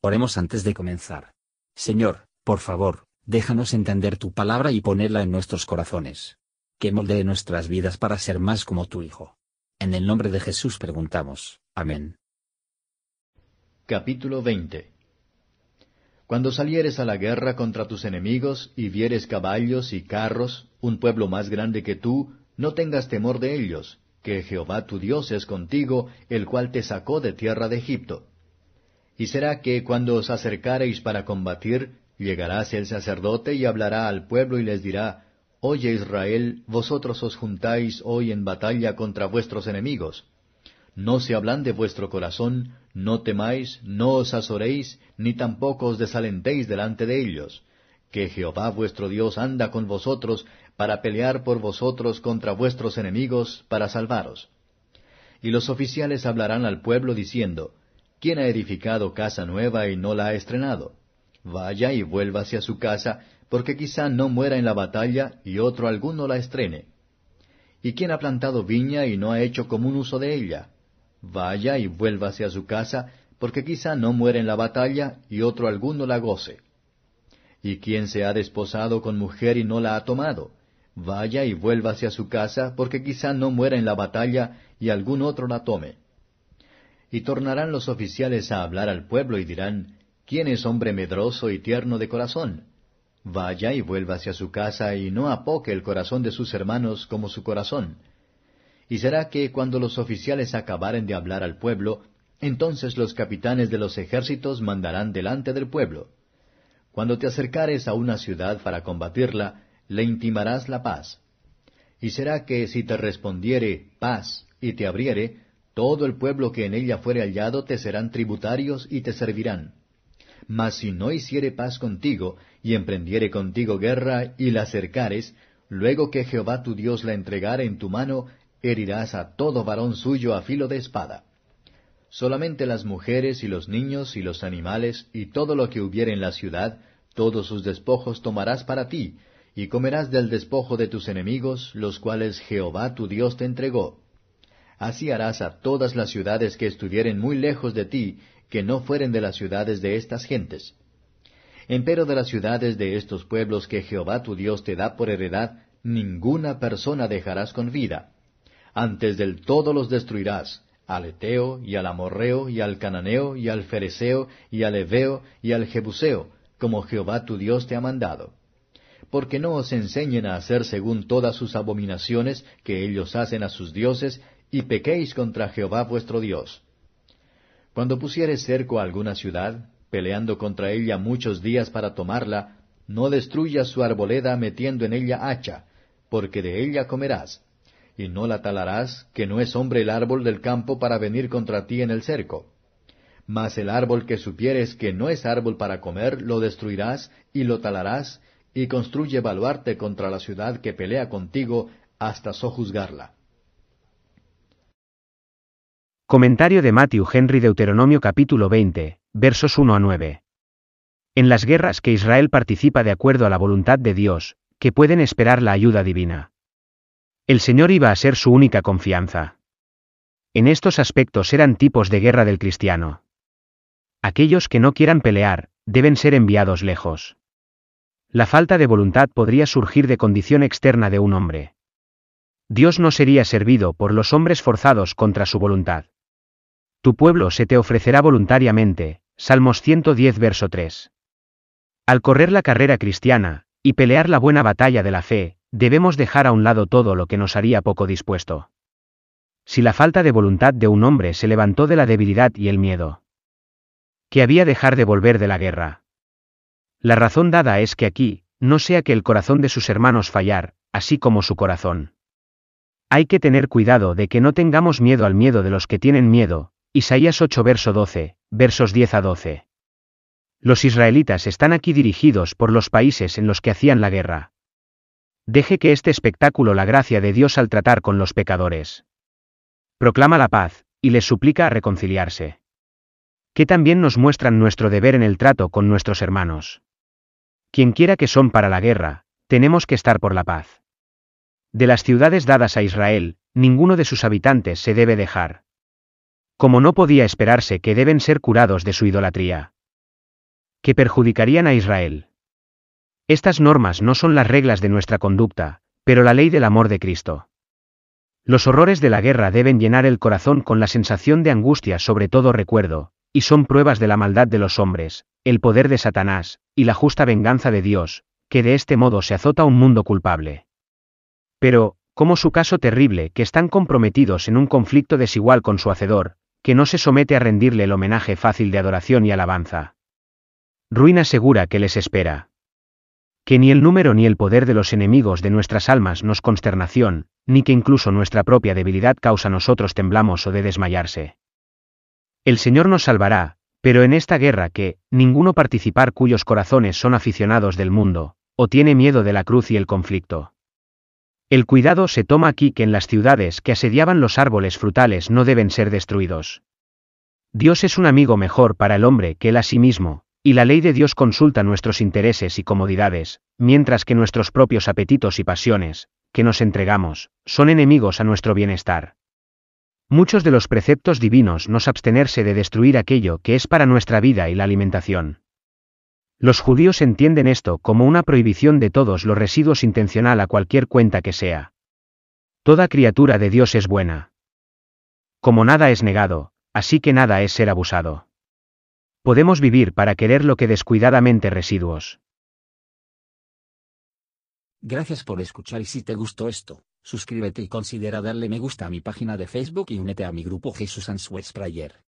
Oremos antes de comenzar. Señor, por favor, déjanos entender tu palabra y ponerla en nuestros corazones. Que moldee nuestras vidas para ser más como tu Hijo. En el nombre de Jesús preguntamos. Amén. Capítulo 20 Cuando salieres a la guerra contra tus enemigos y vieres caballos y carros, un pueblo más grande que tú, no tengas temor de ellos, que Jehová tu Dios es contigo, el cual te sacó de tierra de Egipto. Y será que cuando os acercareis para combatir, llegarás el sacerdote y hablará al pueblo y les dirá, Oye Israel, vosotros os juntáis hoy en batalla contra vuestros enemigos. No se hablan de vuestro corazón, no temáis, no os azoréis, ni tampoco os desalentéis delante de ellos, que Jehová vuestro Dios anda con vosotros para pelear por vosotros contra vuestros enemigos, para salvaros. Y los oficiales hablarán al pueblo diciendo, ¿Quién ha edificado casa nueva y no la ha estrenado? Vaya y vuélvase a su casa, porque quizá no muera en la batalla y otro alguno la estrene. ¿Y quién ha plantado viña y no ha hecho común uso de ella? Vaya y vuélvase a su casa, porque quizá no muera en la batalla y otro alguno la goce. ¿Y quién se ha desposado con mujer y no la ha tomado? Vaya y vuélvase a su casa, porque quizá no muera en la batalla y algún otro la tome. Y tornarán los oficiales a hablar al pueblo y dirán, ¿quién es hombre medroso y tierno de corazón? Vaya y vuélvase a su casa y no apoque el corazón de sus hermanos como su corazón. Y será que cuando los oficiales acabaren de hablar al pueblo, entonces los capitanes de los ejércitos mandarán delante del pueblo. Cuando te acercares a una ciudad para combatirla, le intimarás la paz. Y será que si te respondiere paz y te abriere, todo el pueblo que en ella fuere hallado te serán tributarios y te servirán. Mas si no hiciere paz contigo, y emprendiere contigo guerra, y la acercares, luego que Jehová tu Dios la entregare en tu mano, herirás a todo varón suyo a filo de espada. Solamente las mujeres y los niños y los animales y todo lo que hubiere en la ciudad, todos sus despojos tomarás para ti, y comerás del despojo de tus enemigos, los cuales Jehová tu Dios te entregó. Así harás a todas las ciudades que estuvieren muy lejos de ti, que no fueren de las ciudades de estas gentes. Empero de las ciudades de estos pueblos que Jehová tu Dios te da por heredad, ninguna persona dejarás con vida. Antes del todo los destruirás, al Eteo, y al Amorreo, y al Cananeo, y al Fereceo, y al Eveo, y al Jebuseo, como Jehová tu Dios te ha mandado. Porque no os enseñen a hacer según todas sus abominaciones que ellos hacen a sus dioses, y pequéis contra Jehová vuestro Dios. Cuando pusieres cerco a alguna ciudad, peleando contra ella muchos días para tomarla, no destruyas su arboleda metiendo en ella hacha, porque de ella comerás, y no la talarás, que no es hombre el árbol del campo para venir contra ti en el cerco. Mas el árbol que supieres que no es árbol para comer, lo destruirás y lo talarás, y construye baluarte contra la ciudad que pelea contigo hasta sojuzgarla. Comentario de Matthew Henry Deuteronomio capítulo 20, versos 1 a 9. En las guerras que Israel participa de acuerdo a la voluntad de Dios, que pueden esperar la ayuda divina. El Señor iba a ser su única confianza. En estos aspectos eran tipos de guerra del cristiano. Aquellos que no quieran pelear, deben ser enviados lejos. La falta de voluntad podría surgir de condición externa de un hombre. Dios no sería servido por los hombres forzados contra su voluntad. Tu pueblo se te ofrecerá voluntariamente. Salmos 110 verso 3. Al correr la carrera cristiana, y pelear la buena batalla de la fe, debemos dejar a un lado todo lo que nos haría poco dispuesto. Si la falta de voluntad de un hombre se levantó de la debilidad y el miedo, que había dejar de volver de la guerra. La razón dada es que aquí, no sea que el corazón de sus hermanos fallar, así como su corazón. Hay que tener cuidado de que no tengamos miedo al miedo de los que tienen miedo, Isaías 8 verso 12, versos 10 a 12. Los israelitas están aquí dirigidos por los países en los que hacían la guerra. Deje que este espectáculo la gracia de Dios al tratar con los pecadores. Proclama la paz, y les suplica a reconciliarse. Que también nos muestran nuestro deber en el trato con nuestros hermanos. Quien quiera que son para la guerra, tenemos que estar por la paz. De las ciudades dadas a Israel, ninguno de sus habitantes se debe dejar como no podía esperarse que deben ser curados de su idolatría. que perjudicarían a Israel. Estas normas no son las reglas de nuestra conducta, pero la ley del amor de Cristo. Los horrores de la guerra deben llenar el corazón con la sensación de angustia sobre todo recuerdo, y son pruebas de la maldad de los hombres, el poder de Satanás, y la justa venganza de Dios, que de este modo se azota un mundo culpable. Pero, como su caso terrible, que están comprometidos en un conflicto desigual con su Hacedor, que no se somete a rendirle el homenaje fácil de adoración y alabanza. Ruina segura que les espera. Que ni el número ni el poder de los enemigos de nuestras almas nos consternación, ni que incluso nuestra propia debilidad causa nosotros temblamos o de desmayarse. El Señor nos salvará, pero en esta guerra que, ninguno participar cuyos corazones son aficionados del mundo, o tiene miedo de la cruz y el conflicto. El cuidado se toma aquí que en las ciudades que asediaban los árboles frutales no deben ser destruidos. Dios es un amigo mejor para el hombre que él a sí mismo, y la ley de Dios consulta nuestros intereses y comodidades, mientras que nuestros propios apetitos y pasiones, que nos entregamos, son enemigos a nuestro bienestar. Muchos de los preceptos divinos nos abstenerse de destruir aquello que es para nuestra vida y la alimentación. Los judíos entienden esto como una prohibición de todos los residuos intencional a cualquier cuenta que sea. Toda criatura de Dios es buena. Como nada es negado, así que nada es ser abusado. Podemos vivir para querer lo que descuidadamente residuos. Gracias por escuchar y si te gustó esto, suscríbete y considera darle me gusta a mi página de Facebook y únete a mi grupo Jesús Answers Prayer.